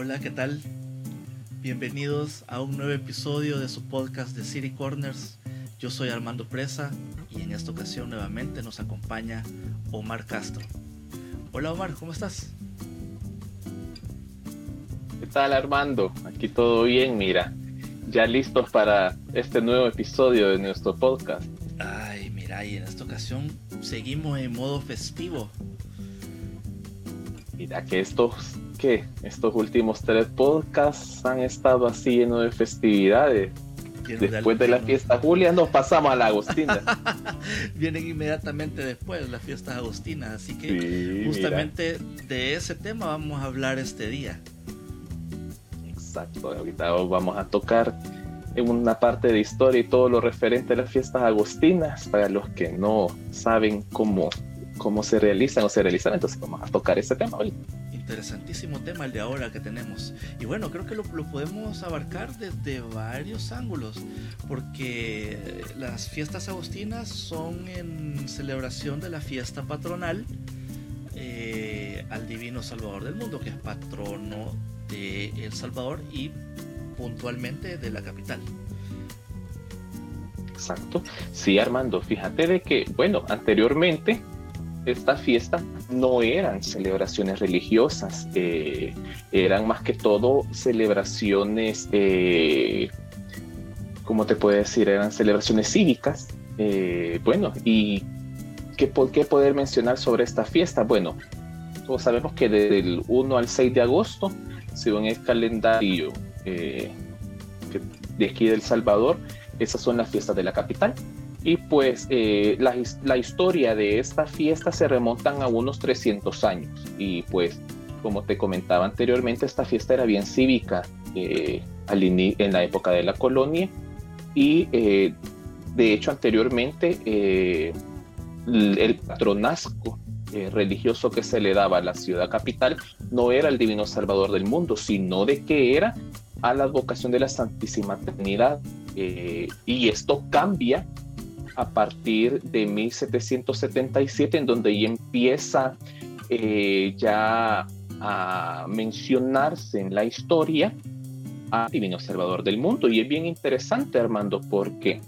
Hola, ¿qué tal? Bienvenidos a un nuevo episodio de su podcast de City Corners. Yo soy Armando Presa y en esta ocasión nuevamente nos acompaña Omar Castro. Hola Omar, ¿cómo estás? ¿Qué tal Armando? Aquí todo bien, mira. Ya listos para este nuevo episodio de nuestro podcast. Ay, mira, y en esta ocasión seguimos en modo festivo. Mira que estos, que estos últimos tres podcasts han estado así llenos de festividades. después de, la fiesta Julia nos pasamos a la Agostina. Vienen inmediatamente después las fiestas agostinas, así que justamente de ese tema vamos a hablar este día. Exacto, ahorita vamos a tocar en una parte de historia y todo lo referente a las fiestas agostinas para los que no saben cómo, cómo se realizan o se realizan, entonces vamos a tocar ese tema hoy. Interesantísimo tema el de ahora que tenemos. Y bueno, creo que lo, podemos abarcar desde varios ángulos, porque las fiestas agostinas son en celebración de la fiesta patronal eh, al Divino Salvador del Mundo, que es patrono de El Salvador y puntualmente de la capital. Exacto. Sí, Armando, fíjate de que, bueno, anteriormente esta fiesta no eran celebraciones religiosas, eh, eran más que todo celebraciones, eh, ¿cómo te puedo decir? Eran celebraciones cívicas. Eh, bueno, y ¿qué, ¿qué poder mencionar sobre esta fiesta? Bueno, todos sabemos que del 1 al 6 de agosto según el calendario eh, de aquí del Salvador, esas son las fiestas de la capital. Y pues eh, la, historia de esta fiesta se remontan a unos 300 años. Y pues, como te comentaba anteriormente, esta fiesta era bien cívica eh, en la época de la colonia. Y de hecho, anteriormente, el patronazgo eh, religioso que se le daba a la ciudad capital no era el divino salvador del mundo, sino de que era a la advocación de la Santísima Trinidad. Eh, y esto cambia a partir de 1777, en donde ya empieza eh, ya a mencionarse en la historia al divino salvador del mundo. Y es bien interesante, Armando, porque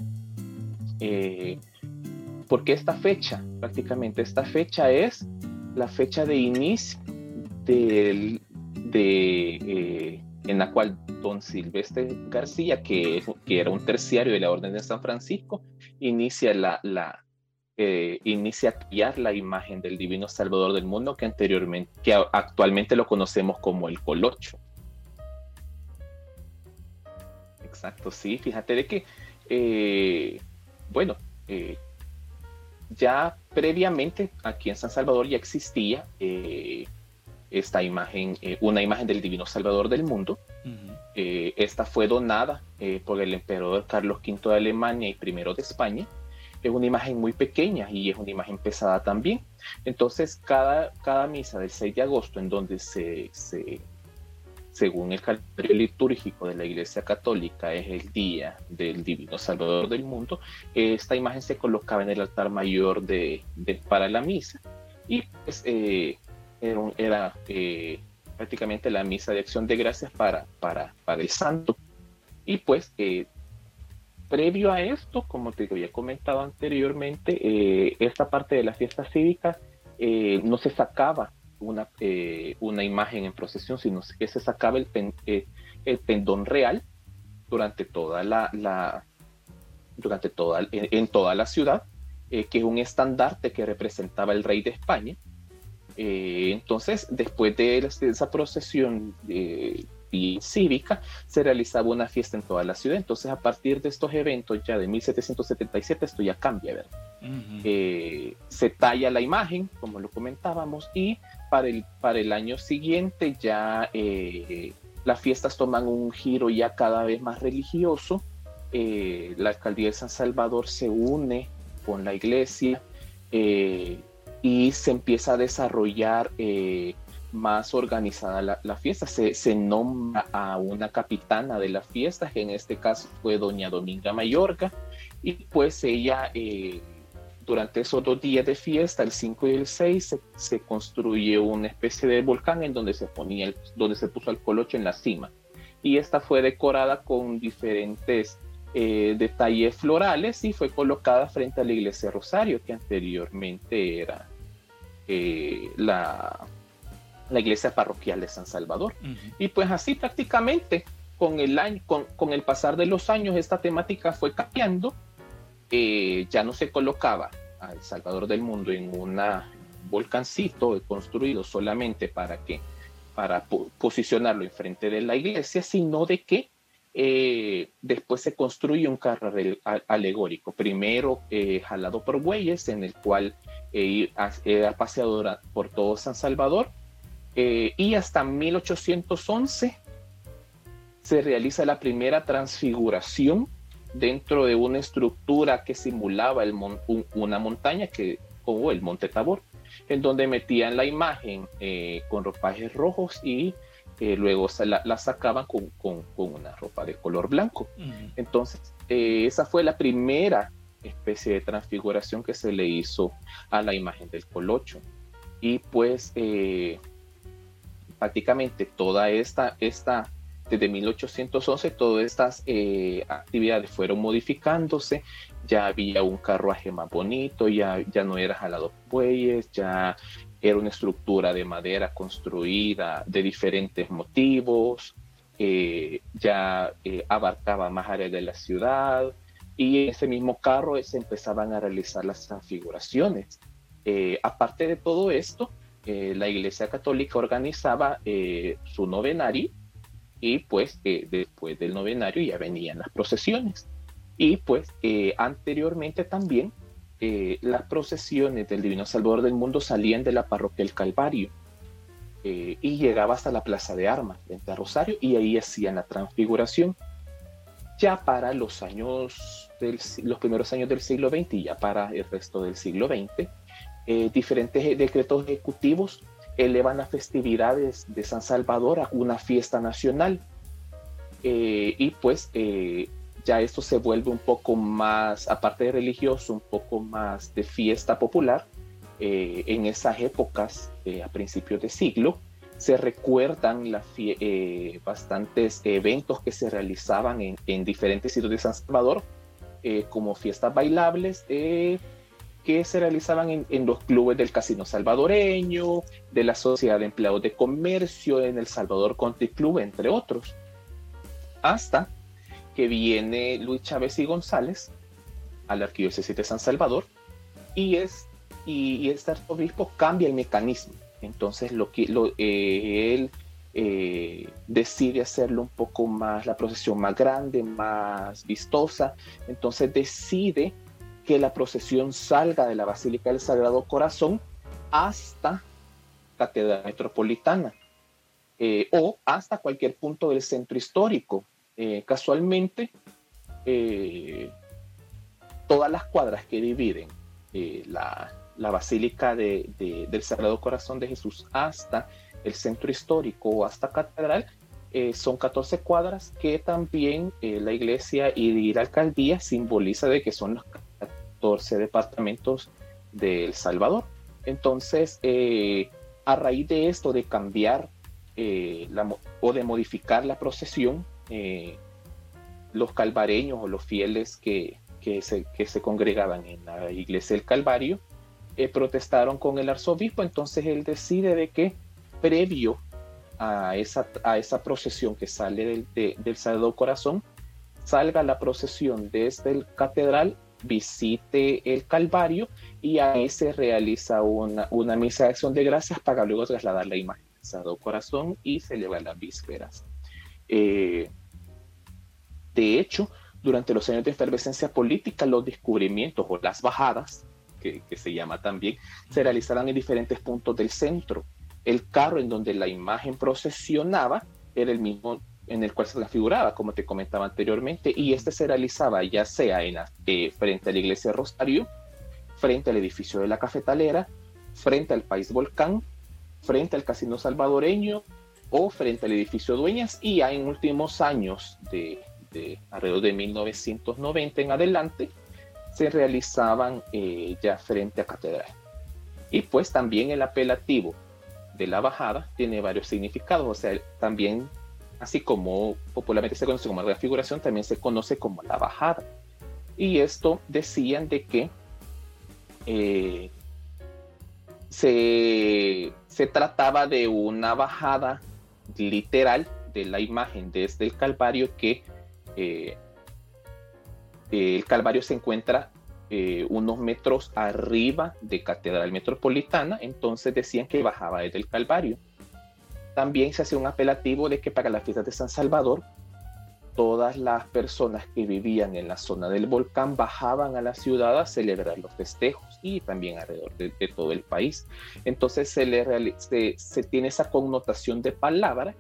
porque esta fecha, prácticamente esta fecha es la fecha de inicio de, eh, en la cual don Silvestre García, que, que, era un terciario de la Orden de San Francisco, inicia la, la eh, inicia a criar la imagen del Divino Salvador del mundo que anteriormente, que actualmente lo conocemos como el Colocho. Exacto, sí, fíjate de que, eh, bueno, ya previamente aquí en San Salvador ya existía eh, esta imagen, eh, una imagen del Divino Salvador del mundo. Eh, esta fue donada por el emperador Carlos V de Alemania y primero de España. Es una imagen muy pequeña y es una imagen pesada también. Entonces, cada, cada misa del 6 de agosto, en donde se, se según el calendario litúrgico de la Iglesia Católica, es el día del Divino Salvador del mundo, esta imagen se colocaba en el altar mayor de, para la misa y pues, eh, era, eh, prácticamente la misa de acción de gracias para, para, para el santo. Y pues, eh, previo a esto, como te había comentado anteriormente, esta parte de la fiesta cívica no se sacaba una, eh, una imagen en procesión, sino que se sacaba el, eh, pendón real durante toda la, durante toda, en, toda la ciudad, eh, que es un estandarte que representaba el rey de España. Entonces, después de, esa procesión cívica, se realizaba una fiesta en toda la ciudad. Entonces, a partir de estos eventos ya de 1777, esto ya cambia, ¿verdad? se talla la imagen, como lo comentábamos, y para el, para el año siguiente ya eh, las fiestas toman un giro ya cada vez más religioso. Eh, la alcaldía de San Salvador se une con la iglesia eh, y se empieza a desarrollar más organizada la, fiesta. Se, se, nombra a una capitana de la fiesta, que en este caso fue doña Dominga Mayorga, y pues ella durante esos dos días de fiesta, el 5 y el 6, se, construye una especie de volcán en donde se ponía, donde se puso el colocho en la cima. Y esta fue decorada con diferentes eh, detalles florales y fue colocada frente a la iglesia Rosario, que anteriormente era eh, la, la iglesia parroquial de San Salvador. Y pues así prácticamente con el, año, con, con, el pasar de los años esta temática fue cambiando. Eh, ya no se colocaba al Salvador del Mundo en un volcancito construido solamente para que para posicionarlo enfrente de la iglesia, sino de que eh, después se construye un carro alegórico, primero eh, jalado por bueyes, en el cual eh, era paseado por todo San Salvador, y hasta 1811 se realiza la primera transfiguración dentro de una estructura que simulaba una montaña que, como el Monte Tabor, en donde metían la imagen con ropajes rojos y luego la, sacaban con, una ropa de color blanco. Entonces, eh, esa fue la primera especie de transfiguración que se le hizo a la imagen del colocho. Y pues eh, prácticamente toda esta, esta, desde 1811, todas estas eh, actividades fueron modificándose. Ya había un carruaje más bonito, ya, ya no era jalado bueyes, ya era una estructura de madera construida de diferentes motivos, eh, ya eh, abarcaba más áreas de la ciudad y en ese mismo carro se empezaban a realizar las transfiguraciones. Eh, aparte de todo esto, la Iglesia Católica organizaba su novenario y pues después del novenario ya venían las procesiones. Y pues anteriormente también eh, las procesiones del Divino Salvador del Mundo salían de la parroquia del Calvario eh, y llegaba hasta la Plaza de Armas, frente a Rosario, y ahí hacían la transfiguración. Ya para los años, los primeros años del siglo XX y ya para el resto del siglo XX, eh, diferentes decretos ejecutivos elevan las festividades de San Salvador a una fiesta nacional. y pues ya esto se vuelve un poco más, aparte de religioso, un poco más de fiesta popular. Eh, en esas épocas, eh, a principios de siglo, se recuerdan la eh, bastantes eventos que se realizaban en, diferentes sitios de San Salvador, como fiestas bailables que se realizaban en, en, los clubes del Casino Salvadoreño, de la Sociedad de Empleados de Comercio, en el Salvador Country Club, entre otros. Hasta que viene Luis Chávez y González al arquidiócesis de San Salvador y es y, este arzobispo cambia el mecanismo. Entonces lo que eh, él eh, decide hacerlo un poco más, la procesión más grande, más vistosa. Entonces decide que la procesión salga de la Basílica del Sagrado Corazón hasta Catedral Metropolitana eh, o hasta cualquier punto del centro histórico. Eh, casualmente, eh, todas las cuadras que dividen eh, la, Basílica del Sagrado Corazón de Jesús hasta el centro histórico o hasta Catedral son 14 cuadras que también la iglesia y la alcaldía simboliza de que son los 14 departamentos del Salvador. Entonces, a raíz de esto, de cambiar o de modificar la procesión, eh, los calvareños o los fieles que, que, se, que, se, congregaban en la iglesia del Calvario eh, protestaron con el arzobispo, entonces él decide de que previo a esa, a esa procesión que sale del, del Sagrado Corazón, salga la procesión desde el catedral, visite el Calvario y ahí se realiza una, una misa de acción de gracias para luego trasladar la imagen del Sagrado Corazón y lleva las vísperas. Eh, de hecho, durante los años de efervescencia política, los descubrimientos o las bajadas, que, se llama también, se realizarán en diferentes puntos del centro. El carro en donde la imagen procesionaba era el mismo en el cual se figuraba, como te comentaba anteriormente, y este se realizaba ya sea en eh, frente a la iglesia Rosario, frente al edificio de la cafetalera, frente al país Volcán, frente al casino salvadoreño o frente al edificio Dueñas, y ya en últimos años de, de alrededor de 1990 en adelante, se realizaban eh, ya frente a catedral. Y pues también el apelativo de la bajada tiene varios significados, o sea, también, así como popularmente se conoce como la figuración, también se conoce como la bajada. Y esto decían de que eh, se, se trataba de una bajada literal de la imagen desde el Calvario que eh, el Calvario se encuentra eh, unos metros arriba de Catedral Metropolitana, entonces decían que bajaba desde el Calvario. También se hacía un apelativo de que para la fiesta de San Salvador, todas las personas que vivían en la zona del volcán bajaban a la ciudad a celebrar los festejos y también alrededor de, todo el país. Entonces se, le se tiene esa connotación de palabra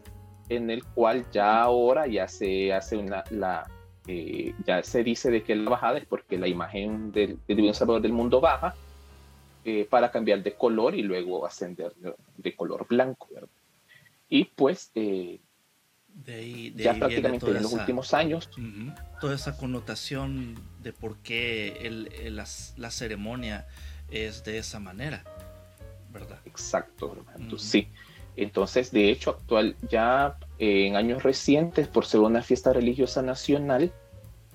en el cual ya ahora ya se hace una, la, eh, ya se dice de que la bajada es porque la imagen del, del Divino Salvador del mundo baja eh, para cambiar de color y luego ascender de, color blanco. Y pues eh, ya prácticamente en los últimos años. toda esa connotación de por qué el, la, ceremonia es de esa manera, ¿verdad? Exacto, sí. Entonces, de hecho, actual, ya en años recientes, por ser una fiesta religiosa nacional,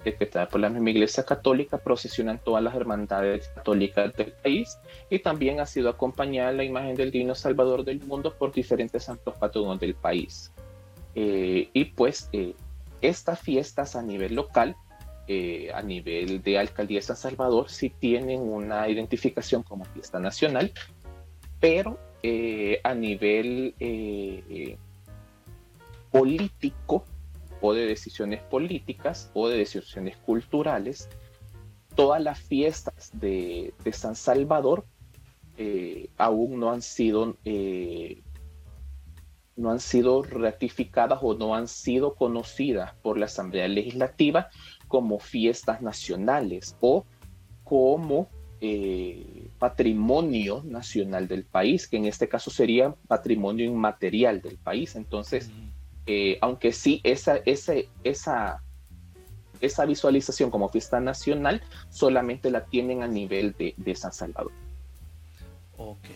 decretada por la misma Iglesia Católica, procesionan todas las hermandades católicas del país y también ha sido acompañada la imagen del Divino Salvador del mundo por diferentes santos patronos del país. Eh, y pues eh, estas fiestas a nivel local, eh, a nivel de Alcaldía de San Salvador, sí tienen una identificación como fiesta nacional, pero a nivel político o de decisiones políticas o de decisiones culturales, todas las fiestas de, San Salvador eh, aún no han sido eh, no han sido ratificadas o no han sido conocidas por la Asamblea Legislativa como fiestas nacionales o como eh, patrimonio nacional del país, que en este caso sería patrimonio inmaterial del país. Entonces, eh, aunque sí esa, esa, esa, esa visualización como fiesta nacional solamente la tienen a nivel de, San Salvador. Ok.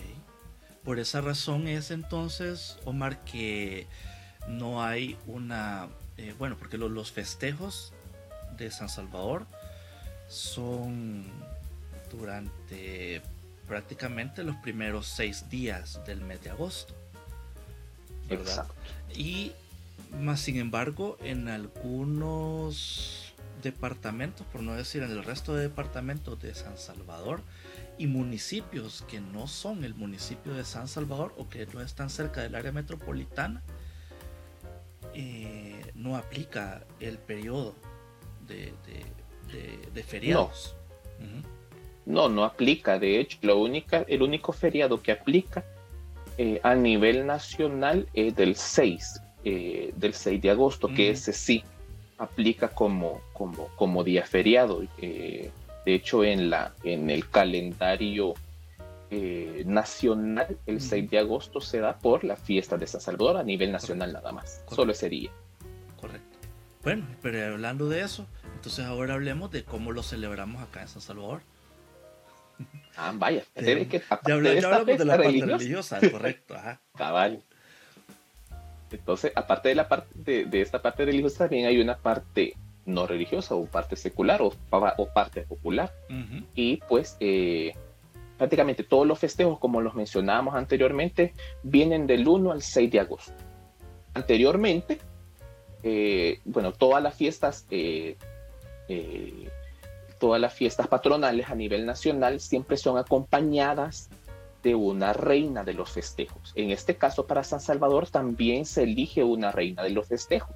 Por esa razón es entonces, Omar, que no hay una... Eh, bueno, porque los festejos de San Salvador son durante prácticamente los primeros seis días del mes de agosto. Exacto. Y más sin embargo, en algunos departamentos, por no decir en el resto de departamentos de San Salvador y municipios que no son el municipio de San Salvador o que no están cerca del área metropolitana, eh, no aplica el periodo de, feriados. No. No. aplica. De hecho, lo única, el único feriado que aplica eh, a nivel nacional es del 6, eh, del 6 de agosto, que ese sí aplica como, como, como día feriado. Eh, de hecho, en, la, en el calendario eh, nacional, el 6 de agosto se da por la fiesta de San Salvador a nivel nacional nada más, solo ese día. Correcto. Bueno, pero hablando de eso, entonces ahora hablemos de cómo lo celebramos acá en San Salvador. Ah, vaya, que, ya, hablamos de la parte religiosa, correcto. Ajá. Cabal. Entonces, aparte de la parte de, esta parte religiosa, también hay una parte no religiosa o parte secular o, parte popular. Y pues eh, prácticamente todos los festejos, como los mencionábamos anteriormente, vienen del 1 al 6 de agosto. Anteriormente, eh, bueno, todas las fiestas, eh, todas las fiestas patronales a nivel nacional siempre son acompañadas de una reina de los festejos. En este caso, para San Salvador también se elige una reina de los festejos.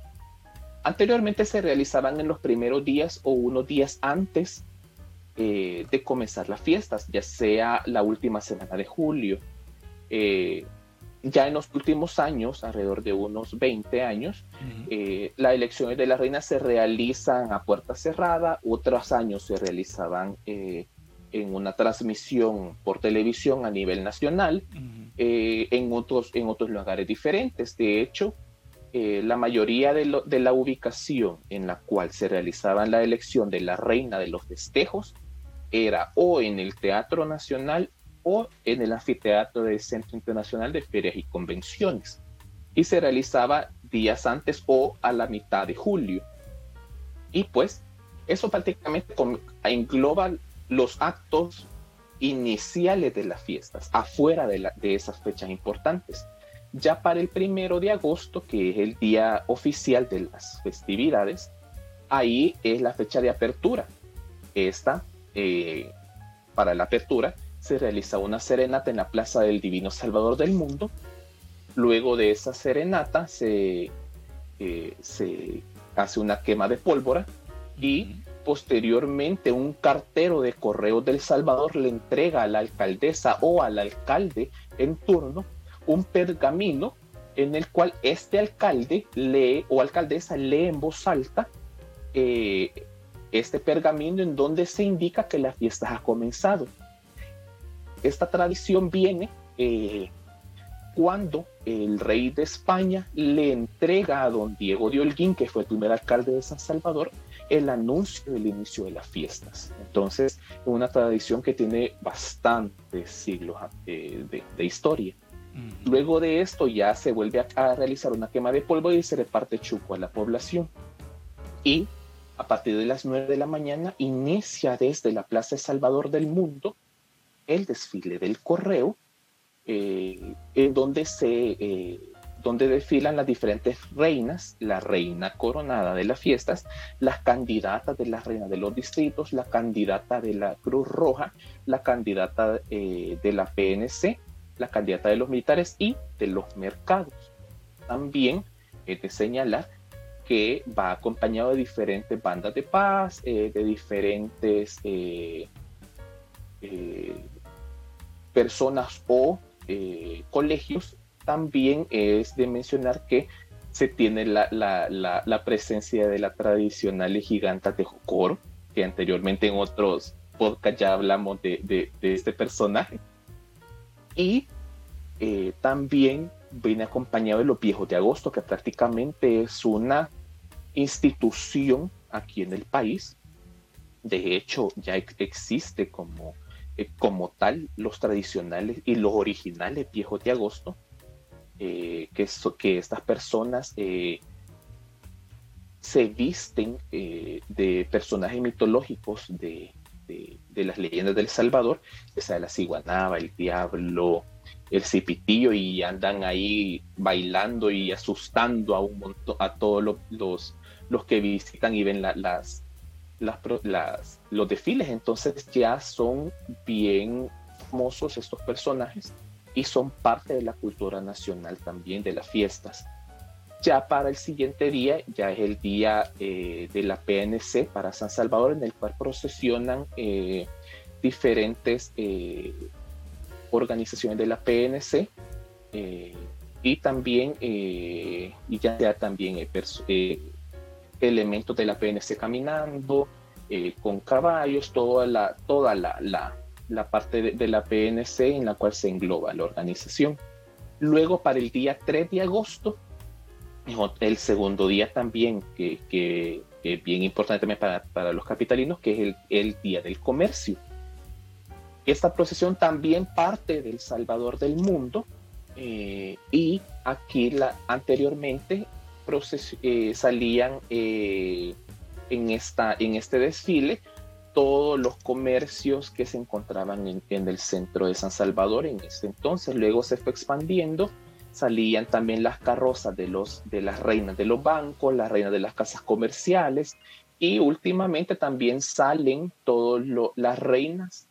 Anteriormente se realizaban en los primeros días o unos días antes eh, de comenzar las fiestas, ya sea la última semana de julio. Eh, ya en los últimos años, alrededor de unos 20 años, eh, las elecciones de la reina se realizan a puerta cerrada, otros años se realizaban en una transmisión por televisión a nivel nacional, eh, en, otros, en otros lugares diferentes. De hecho, eh, la mayoría de, de, la ubicación en la cual se realizaba la elección de la reina de los festejos era o en el Teatro Nacional o en el anfiteatro del Centro Internacional de Ferias y Convenciones. Y se realizaba días antes o a la mitad de julio. Y pues eso prácticamente engloba los actos iniciales de las fiestas, afuera de, esas fechas importantes. Ya para el primero de agosto, que es el día oficial de las festividades, ahí es la fecha de apertura. Esta, eh, para la apertura, se realiza una serenata en la Plaza del Divino Salvador del Mundo. Luego de esa serenata se, eh, se hace una quema de pólvora y posteriormente un cartero de correos del Salvador le entrega a la alcaldesa o al alcalde en turno un pergamino en el cual este alcalde lee o alcaldesa lee en voz alta eh, este pergamino en donde se indica que la fiesta ha comenzado. Esta tradición viene eh, cuando el rey de España le entrega a don Diego de Holguín, que fue el primer alcalde de San Salvador, el anuncio del inicio de las fiestas. Entonces, es una tradición que tiene bastantes siglos eh, de, historia. Luego de esto ya se vuelve a, realizar una quema de polvo y se reparte chuco a la población. Y a partir de las 9 de la mañana inicia desde la Plaza de Salvador del Mundo el desfile del correo, eh, en donde se eh, donde desfilan las diferentes reinas, la reina coronada de las fiestas, las candidatas de la reina de los distritos, la candidata de la Cruz Roja, la candidata eh, de la PNC, la candidata de los militares y de los mercados. También es de señalar que va acompañado de diferentes bandas de paz, de diferentes personas o colegios también es de mencionar que se tiene la, la, la, presencia de la tradicional giganta de que anteriormente en otros podcasts ya hablamos de, de, este personaje. Y eh, también viene acompañado de los viejos de agosto, que prácticamente es una institución aquí en el país. De hecho, ya existe como, eh, como tal los tradicionales y los originales viejos de agosto, eh, que, estas personas eh, se visten de personajes mitológicos de, de, las leyendas del Salvador, sea la ciguanaba, el diablo, el cipitillo, y andan ahí bailando y asustando a un montón, a todos los, los, que visitan y ven las, las, los desfiles. Entonces ya son bien famosos estos personajes y son parte de la cultura nacional también de las fiestas. Ya para el siguiente día, ya es el día eh, de la PNC para San Salvador, en el cual procesionan eh, diferentes eh, organizaciones de la PNC y también, y ya, ya también elementos de la PNC caminando, con caballos, toda la, toda la, la la parte de, la PNC en la cual se engloba la organización. Luego, para el día 3 de agosto, el segundo día también, que, es bien importante para, para, los capitalinos, que es el, el, Día del Comercio. Esta procesión también parte del Salvador del Mundo eh, y aquí la, anteriormente eh, salían eh, en, esta, en este desfile todos los comercios que se encontraban en, el centro de San Salvador en ese entonces. Luego se fue expandiendo, salían también las carrozas de, los, de las reinas de los bancos, las reinas de las casas comerciales y últimamente también salen todas las reinas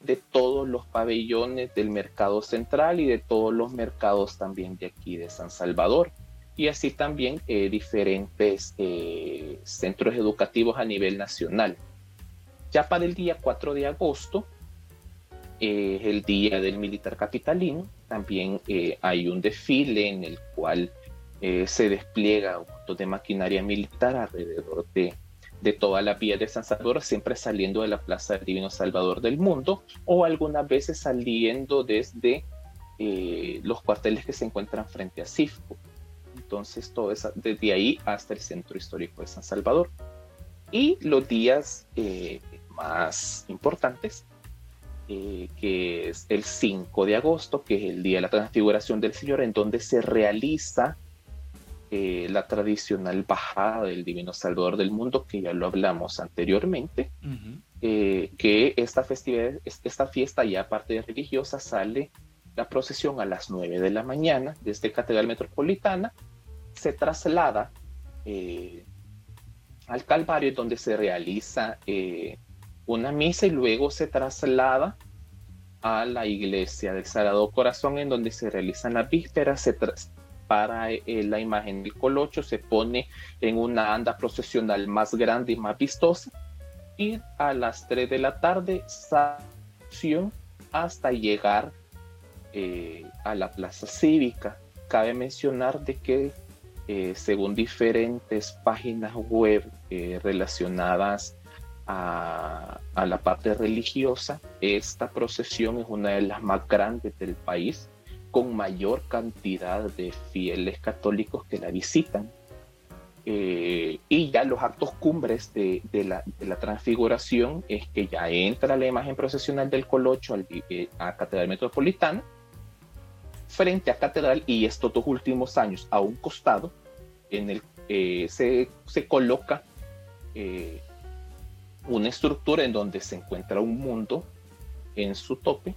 de todos los pabellones del mercado central y de todos los mercados también de aquí de San Salvador. Y así también eh, diferentes eh, centros educativos a nivel nacional. Ya para el día 4 de agosto, eh, el día del militar capitalino, también hay un desfile en el cual se despliega un montón de maquinaria militar alrededor de, de toda la vía de San Salvador, siempre saliendo de la Plaza del Divino Salvador del Mundo o algunas veces saliendo desde los cuarteles que se encuentran frente a CIFCO. Entonces, todo eso, desde ahí hasta el centro histórico de San Salvador. Y los días más importantes, eh, que es el 5 de agosto, que es el día de la transfiguración del Señor, en donde se realiza eh, la tradicional bajada del Divino Salvador del mundo, que ya lo hablamos anteriormente, eh, que esta festividad, esta fiesta ya aparte de religiosa sale la procesión a las 9 de la mañana desde Catedral Metropolitana, se traslada al Calvario donde se realiza una misa y luego se traslada a la iglesia del Sagrado Corazón en donde se realizan las vísperas, se para eh, la imagen del colocho, se pone en una anda procesional más grande y más vistosa y a las 3 de la tarde hasta llegar eh, a la plaza cívica. Cabe mencionar de que eh, según diferentes páginas web relacionadas a, la parte religiosa, esta procesión es una de las más grandes del país, con mayor cantidad de fieles católicos que la visitan. Eh, y ya los actos cumbres de, la, transfiguración es que ya entra la imagen procesional del Colocho al, eh, a Catedral Metropolitana, frente a Catedral, y estos dos últimos años a un costado, en el eh, se, se, coloca una estructura en donde se encuentra un mundo en su tope,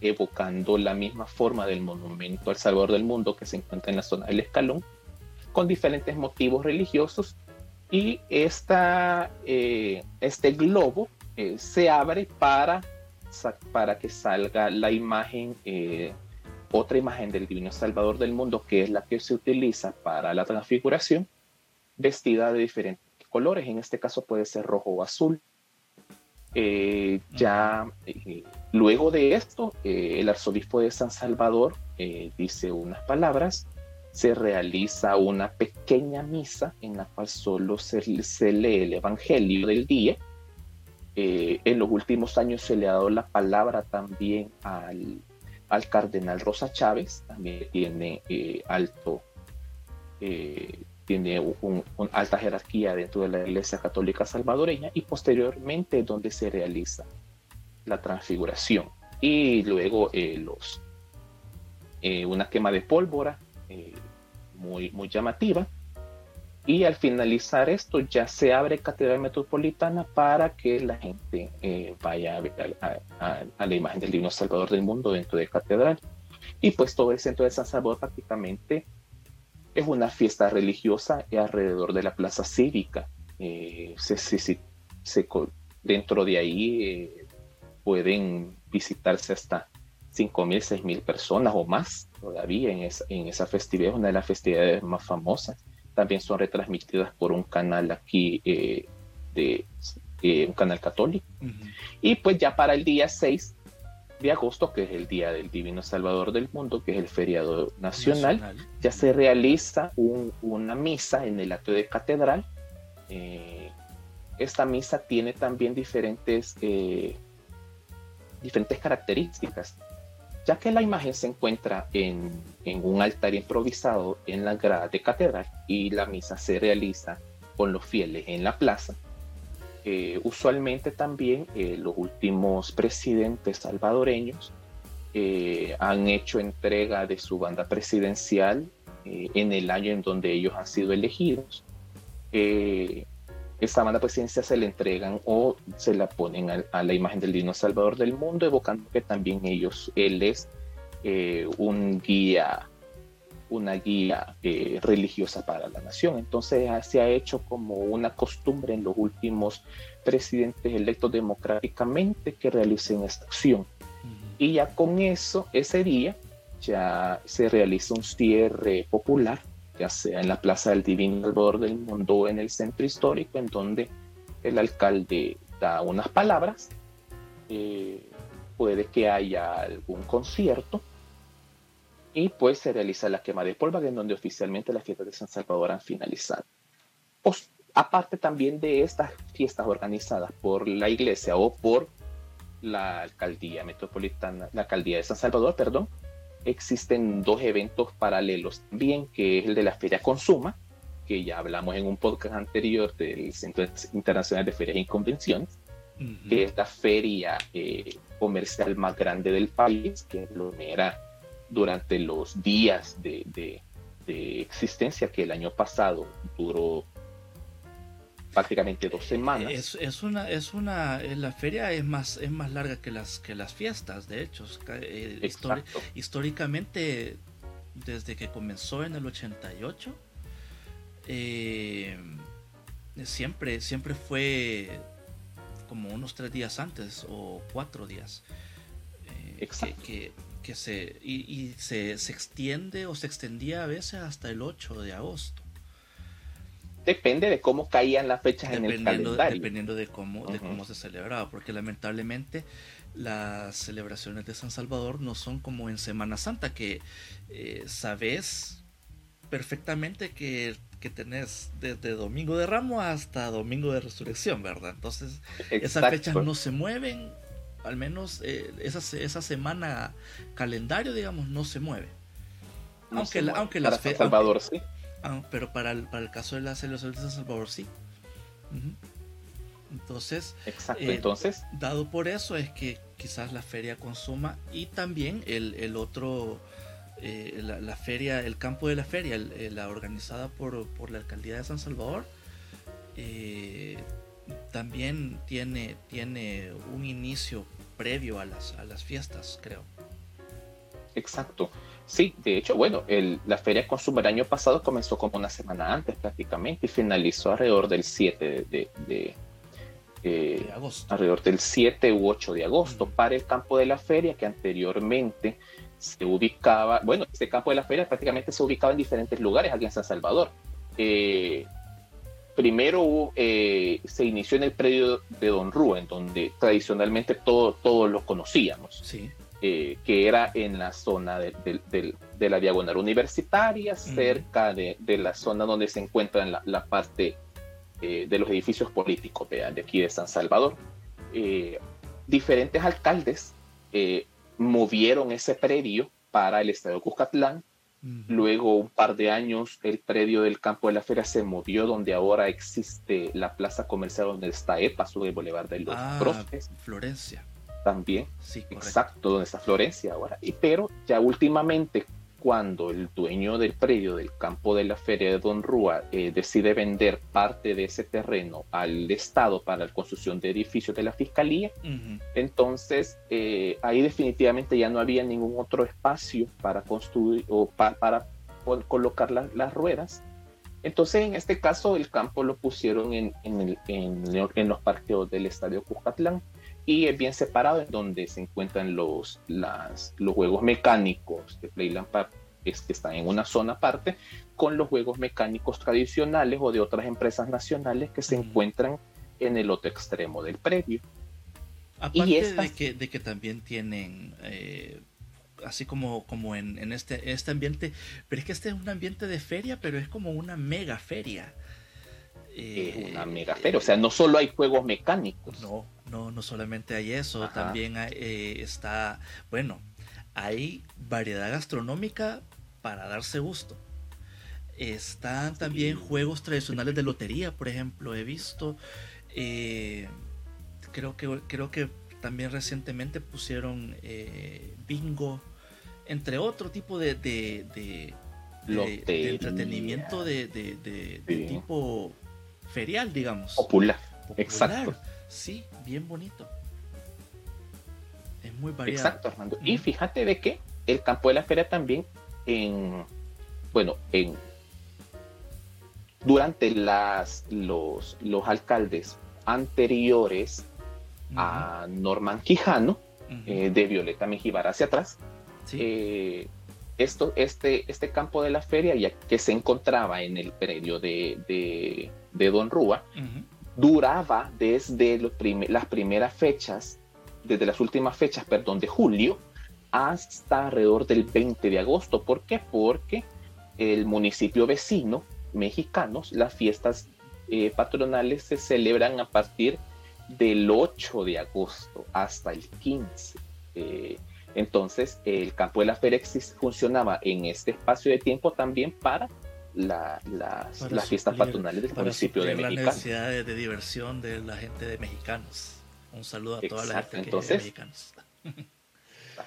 evocando la misma forma del monumento al Salvador del Mundo que se encuentra en la zona del Escalón, con diferentes motivos religiosos. Y esta, eh, este globo eh, se abre para, para que salga la imagen, eh, otra imagen del Divino Salvador del Mundo, que es la que se utiliza para la transfiguración, vestida de diferentes colores, en este caso puede ser rojo o azul. Eh, ya eh, luego de esto, eh, el arzobispo de San Salvador dice unas palabras, se realiza una pequeña misa en la cual solo se, lee el Evangelio del día. en los últimos años se le ha dado la palabra también al, al cardenal Rosa Chávez, también tiene alto tiene una un alta jerarquía dentro de la Iglesia Católica Salvadoreña y posteriormente donde se realiza la transfiguración. Y luego eh, los eh, una quema de pólvora eh, muy, muy llamativa y al finalizar esto ya se abre Catedral Metropolitana para que la gente vaya a, ver a, la imagen del Divino Salvador del Mundo dentro de Catedral y pues todo el centro de San Salvador prácticamente es una fiesta religiosa alrededor de la plaza cívica. Eh, dentro de ahí eh, pueden visitarse hasta 5.000, 6.000 personas o más todavía en, en esa festividad, una de las festividades más famosas. También son retransmitidas por un canal aquí eh, de un canal católico. Y pues ya para el día 6 de agosto, que es el Día del Divino Salvador del Mundo, que es el feriado nacional, ya se realiza una misa en el atrio de catedral. Eh, esta misa tiene también diferentes, eh, diferentes características, ya que la imagen se encuentra en, un altar improvisado en la grada de catedral y la misa se realiza con los fieles en la plaza eh, usualmente también eh, los últimos presidentes salvadoreños eh, han hecho entrega de su banda presidencial en el año en donde ellos han sido elegidos. Esta banda presidencial se le entregan o se la ponen a, la imagen del Dino Salvador del mundo, evocando que también ellos, él es un guía una guía eh, religiosa para la nación. Entonces se ha hecho como una costumbre en los últimos presidentes electos democráticamente que realicen esta acción. Y ya con eso, ese día, ya se realiza un cierre popular, ya sea en la Plaza del Divino Salvador del Mundo en el centro histórico, en donde el alcalde da unas palabras. Eh, puede que haya algún concierto y pues se realiza la quema de polvo, en donde oficialmente las fiestas de San Salvador han finalizado. Pues, aparte también de estas fiestas organizadas por la iglesia o por la alcaldía metropolitana, la alcaldía de San Salvador, perdón, existen dos eventos paralelos también, que es el de la Feria Consuma, que ya hablamos en un podcast anterior del Centro Internacional de Ferias y Convenciones, que es la feria eh, comercial más grande del país, que lo era durante los días de, de, existencia que el año pasado duró prácticamente dos semanas. Es, es, una, es una, la feria es más, es más larga que las, que las fiestas, de hecho. Eh, históricamente, desde que comenzó en el 88, eh, siempre, siempre fue como unos tres días antes o cuatro días. Eh, que, que, se, y, se, se, extiende o se extendía a veces hasta el 8 de agosto. Depende de cómo caían las fechas en el calendario. Dependiendo de cómo, de cómo se celebraba, porque lamentablemente las celebraciones de San Salvador no son como en Semana Santa, que eh, sabes perfectamente que que tenés desde Domingo de Ramos hasta Domingo de Resurrección, ¿verdad? Entonces, esas fechas no se mueven, al menos eh, esa, esa, semana calendario, digamos, no se mueve. aunque, aunque las San Salvador sí. Ah, pero para el, para el caso de la de San Salvador sí. Entonces, Exacto, eh, entonces, dado por eso es que quizás la feria consuma y también el, el otro eh, la, feria, el campo de la feria, eh, la organizada por, la alcaldía de San Salvador, eh, también tiene, tiene un inicio previo a las, a las fiestas, creo. Exacto. Sí, de hecho, bueno, el, la Feria Consumer el año pasado comenzó como una semana antes prácticamente y finalizó alrededor del 7 de, agosto. Alrededor del 7 u 8 de agosto para el campo de la feria que anteriormente se ubicaba, bueno, este campo de la feria prácticamente se ubicaba en diferentes lugares aquí en San Salvador. Eh, primero eh, se inició en el predio de Don Rúa, en donde tradicionalmente todo, todos lo conocíamos, sí. Eh, que era en la zona de, la diagonal universitaria, cerca de, la zona donde se encuentra la, la parte de los edificios políticos de, aquí de San Salvador. diferentes alcaldes movieron ese predio para el Estadio Cuscatlán. Luego, un par de años, el predio del campo de la feria se movió donde ahora existe la plaza comercial donde está EPA, sobre el Boulevard de los ah, Florencia. También. Sí, Exacto, donde está Florencia ahora. Y, pero ya últimamente, cuando el dueño del predio del campo de la feria de Don Rúa eh, decide vender parte de ese terreno al Estado para la construcción de edificios de la Fiscalía, entonces eh, ahí definitivamente ya no había ningún otro espacio para construir o para colocar las ruedas. Entonces, en este caso, el campo lo pusieron en, en, en los parqueos del Estadio Cuscatlán y es bien separado en donde se encuentran los, las, los juegos mecánicos de Playland Park es que están en una zona aparte con los juegos mecánicos tradicionales o de otras empresas nacionales que se encuentran en el otro extremo del predio. Aparte de, que, de que también tienen, eh, así como, como en, en, este, este ambiente, pero es que este es un ambiente de feria, pero es como una mega feria. Eh, una mega feria, o sea, no solo hay juegos mecánicos. No, no, no solamente hay eso, también eh, está, bueno, hay variedad gastronómica para darse gusto. Están también juegos tradicionales de lotería, por ejemplo, he visto. Eh, creo, que, creo que también recientemente pusieron eh, bingo, entre otro tipo de, de, entretenimiento de, tipo ferial, digamos. Popular. Exacto. Sí, bien bonito. Es muy variado. Exacto, Armando. Y fíjate de que el campo de la feria también en, bueno, en durante las, los, los alcaldes anteriores a Norman Quijano, eh, de Violeta Mejibar hacia atrás, eh, esto, este, este campo de la feria, ya que se encontraba en el predio de, de, Don Rúa, duraba desde las primeras fechas, desde las últimas fechas, perdón, de julio, hasta alrededor del 20 de agosto. ¿Por qué? Porque el municipio vecino, mexicanos, las fiestas eh, patronales se celebran a partir del 8 de agosto hasta el 15. Eh, entonces, el campo de la feria funcionaba en este espacio de tiempo también para, las, fiestas patronales del municipio de Mexicanos. La necesidad de, diversión de la gente de mexicanos. Un saludo a toda la gente Entonces, mexicanos.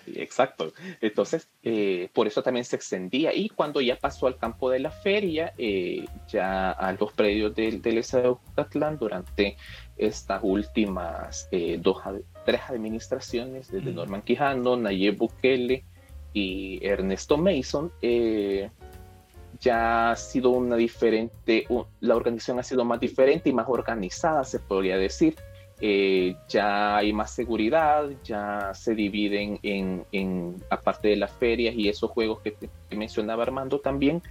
Exacto. Entonces, eh, por eso también se extendía. Y cuando ya pasó al campo de la feria, eh, ya a los predios del, del estado de durante estas últimas eh, dos, tres administraciones, desde Norman Quijano, Nayib Bukele y Ernesto Mason, ya ha sido una diferente, la organización ha sido más diferente y más organizada, se podría decir. Eh, ya hay más seguridad, ya se dividen en, en, aparte de las ferias y esos juegos que, mencionaba Armando también,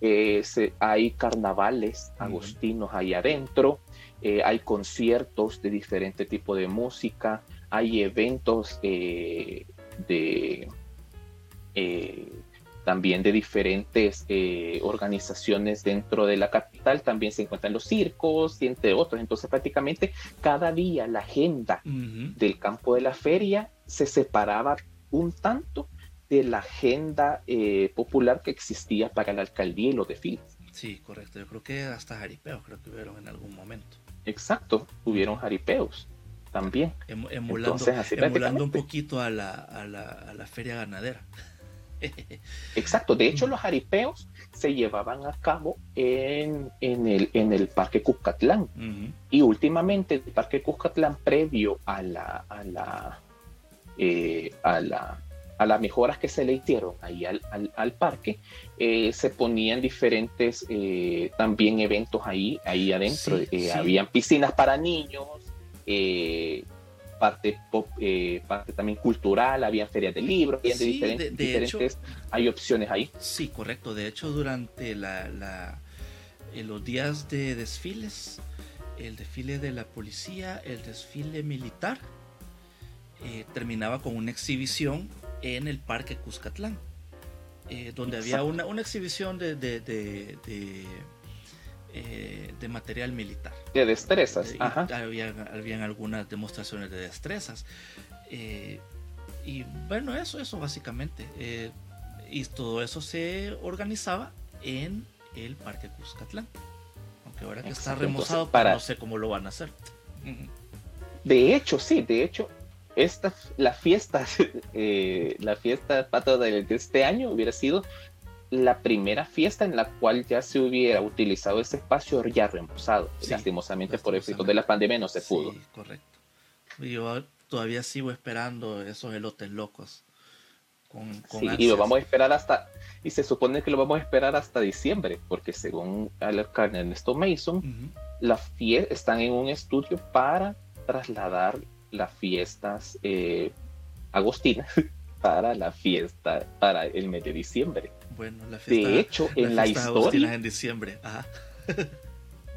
eh, hay carnavales agostinos ahí adentro, eh, hay conciertos de diferente tipo de música, hay eventos de también de diferentes eh, organizaciones dentro de la capital, también se encuentran los circos y entre otros. Entonces prácticamente cada día la agenda del campo de la feria se separaba un tanto de la agenda eh, popular que existía para la alcaldía y los desfiles. Sí, correcto. Yo creo que hasta jaripeos creo que hubieron en algún momento. Exacto, hubieron jaripeos también. emulando, un poquito a la, a la, a la feria ganadera. Exacto, de hecho los jaripeos se llevaban a cabo en, el, en el Parque Cuscatlán. Y últimamente el Parque Cuscatlán previo a la, a la, eh, a la a las mejoras que se le hicieron ahí al, al, parque, eh, se ponían diferentes eh, también eventos ahí, ahí adentro. Habían piscinas para niños, parte pop, eh, parte también cultural, había ferias de libros, de, diferentes, hay opciones ahí. Sí, correcto. De hecho, durante la, la en los días de desfiles, el desfile de la policía, el desfile militar, eh, terminaba con una exhibición en el Parque Cuscatlán, eh, donde había una, una exhibición de, de eh, de material militar. De destrezas. Eh, habían, algunas demostraciones de destrezas. Eh, y bueno, eso, eso básicamente. y todo eso se organizaba en el Parque Cuscatlán. Aunque ahora que está remozado, para... no sé cómo lo van a hacer. De hecho, sí, de hecho, esta, la fiesta, la fiesta pata de, este año hubiera sido la primera fiesta en la cual ya se hubiera utilizado ese espacio ya reemplazado. lastimosamente por efecto de la pandemia no se pudo. Sí, correcto. Yo todavía sigo esperando esos elotes locos. sí, y lo vamos a esperar hasta, y se supone que lo vamos a esperar hasta diciembre, porque según Ernesto Mason, las fiestas están en un estudio para trasladar las fiestas eh, agostinas para la fiesta, para el mes de diciembre. Bueno, la fiesta, de hecho, en la historia. en diciembre.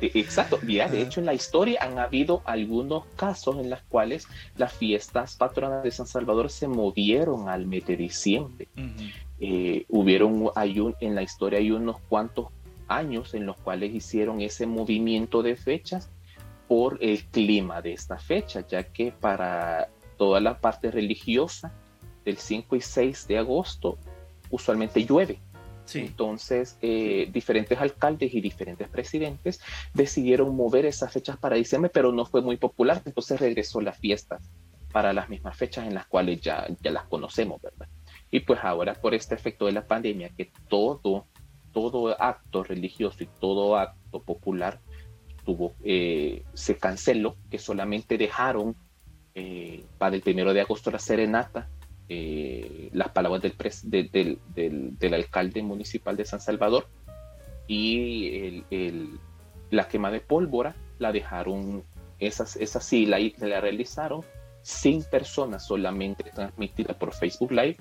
exacto. Mira, de hecho, en la historia han habido algunos casos en los cuales las fiestas patronales de San Salvador se movieron al mes de diciembre. Eh, hubieron, hay un, en la historia hay unos cuantos años en los cuales hicieron ese movimiento de fechas por el clima de esta fecha, ya que para toda la parte religiosa del 5 y 6 de agosto usualmente llueve. Entonces, eh, diferentes alcaldes y diferentes presidentes decidieron mover esas fechas para diciembre, pero no fue muy popular. Entonces regresó la fiesta para las mismas fechas en las cuales ya, ya las conocemos, ¿verdad? Y pues ahora por este efecto de la pandemia, que todo, todo acto religioso y todo acto popular tuvo, eh, se canceló, que solamente dejaron eh, para el primero de agosto la serenata eh, las palabras del, del, del, alcalde municipal de San Salvador y el, la quema de pólvora la dejaron, esas, esa sí la, la realizaron sin personas, solamente transmitida por Facebook Live.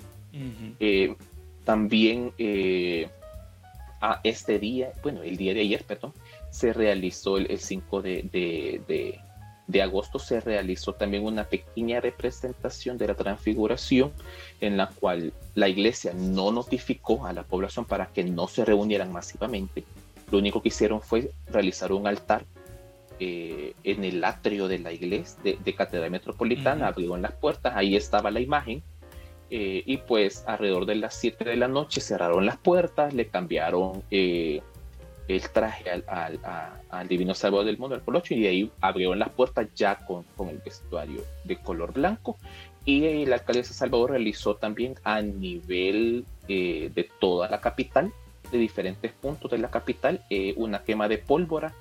Eh, también eh, a este día, bueno, el día de ayer, perdón, se realizó el, 5 de, de agosto se realizó también una pequeña representación de la transfiguración en la cual la iglesia no notificó a la población para que no se reunieran masivamente. Lo único que hicieron fue realizar un altar eh, en el atrio de la iglesia de, Catedral Metropolitana, abrieron las puertas, ahí estaba la imagen. Eh, y pues alrededor de las 7 de la noche cerraron las puertas, le cambiaron eh, el traje al, al, Divino Salvador del Mundo, al Colocho, y de ahí abrieron las puertas ya con, con el vestuario de color blanco. Y la alcaldesa de Salvador realizó también a nivel eh, de toda la capital, de diferentes puntos de la capital, eh, una quema de pólvora.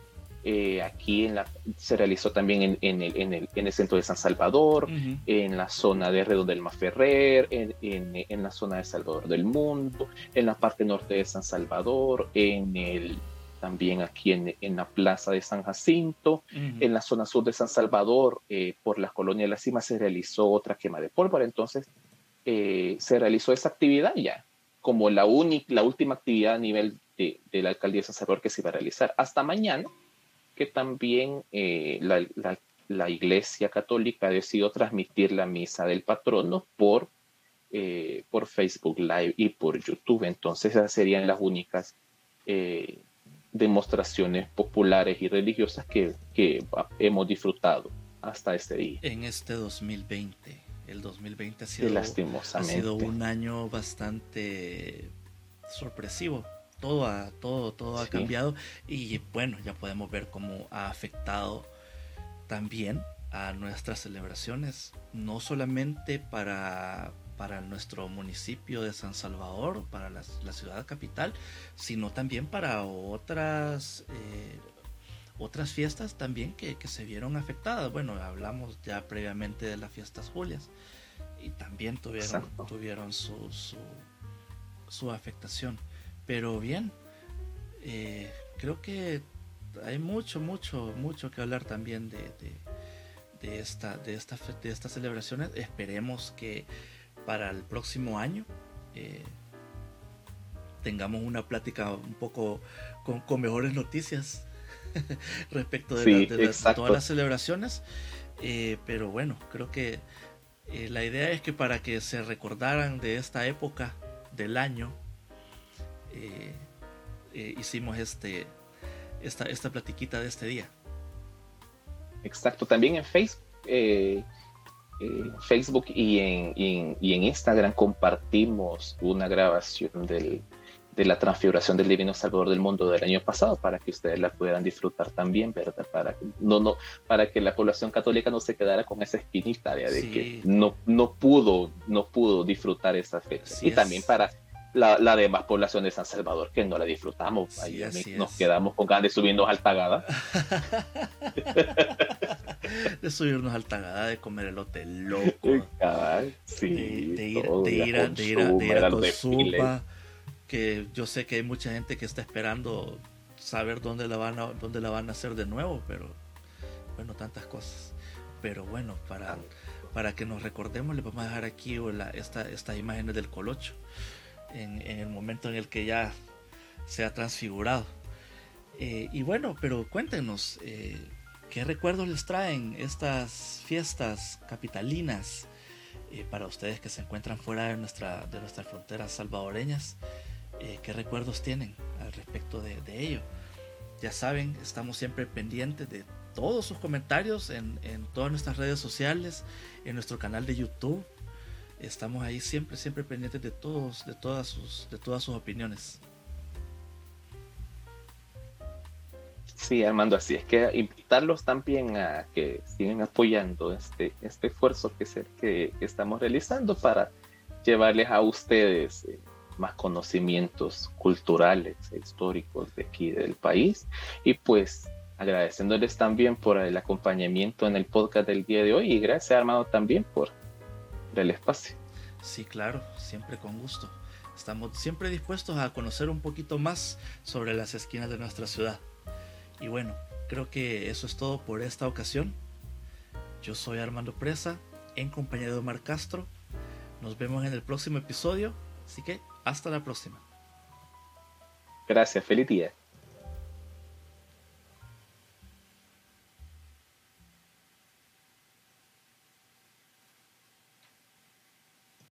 Eh, aquí en la, se realizó también en, en, el, en, el, en, el, centro de San Salvador, en la zona de Redo del Maferrer, en, en, la zona de Salvador del Mundo, en la parte norte de San Salvador, en el también aquí en, en, la plaza de San Jacinto, en la zona sur de San Salvador, eh, por la colonia de la cima se realizó otra quema de pólvora, entonces eh, se realizó esa actividad ya como la, única, la última actividad a nivel de, de, la alcaldía de San Salvador que se iba a realizar. Hasta mañana, que también eh, la, la, la, Iglesia Católica ha decidido transmitir la misa del patrono por, por Facebook Live y por YouTube, entonces esas serían las únicas demostraciones populares y religiosas que, que, hemos disfrutado hasta este día. En este 2020, el 2020 ha sido, ha sido un año bastante sorpresivo. Todo ha, todo, todo ha cambiado y bueno, ya podemos ver cómo ha afectado también a nuestras celebraciones, no solamente para para nuestro municipio de San Salvador, para la, ciudad capital, sino también para otras, eh, otras fiestas también que, se vieron afectadas. Bueno, hablamos ya previamente de las fiestas Julias y también tuvieron, tuvieron su, su, afectación. Pero bien, eh, creo que hay mucho, mucho, mucho que hablar también de, de, de esta, de, esta, de estas celebraciones. Esperemos que para el próximo año eh, tengamos una plática un poco con, mejores noticias respecto de, todas las celebraciones. Eh, pero bueno, creo que eh, la idea es que para que se recordaran de esta época del año, hicimos este, esta, esta platiquita de este día. Exacto, también en Facebook Facebook y en, y en, Instagram compartimos una grabación del, de la transfiguración del Divino Salvador del Mundo del año pasado para que ustedes la pudieran disfrutar también, ¿verdad? Para, no, no, para que la población católica no se quedara con esa espinita de, que no, no, pudo, no pudo disfrutar esa fecha. y también para la, la, demás población de San Salvador que no la disfrutamos. Ahí nos quedamos con ganas de subirnos al Tagada. de subirnos al Tagada, de comer elote loco. de, ir, de, ir, a, de ir a, de que yo sé que hay mucha gente que está esperando saber dónde la van a, dónde la van a hacer de nuevo, pero bueno, tantas cosas. Pero bueno, para, para que nos recordemos, le vamos a dejar aquí la, esta, estas imágenes del colocho en, el momento en el que ya se ha transfigurado. Eh, y bueno, pero cuéntenos, eh, ¿qué recuerdos les traen estas fiestas capitalinas eh, para ustedes que se encuentran fuera de, nuestra, de nuestras fronteras salvadoreñas? ¿Qué recuerdos tienen al respecto de, ello? Ya saben, estamos siempre pendientes de todos sus comentarios en, en todas nuestras redes sociales, en nuestro canal de YouTube estamos ahí siempre, siempre pendientes de todos, de todas sus, de todas sus opiniones. Sí, Armando, así es que invitarlos también a que sigan apoyando este, este esfuerzo que, se, que, estamos realizando para llevarles a ustedes eh, más conocimientos culturales e históricos de aquí del país y pues agradeciéndoles también por el acompañamiento en el podcast del día de hoy y gracias Armando también por del espacio. Sí, claro, siempre con gusto. Estamos siempre dispuestos a conocer un poquito más sobre las esquinas de nuestra ciudad. Y bueno, creo que eso es todo por esta ocasión. Yo soy Armando Presa, en compañía de Omar Castro. Nos vemos en el próximo episodio, así que hasta la próxima. Gracias, feliz día.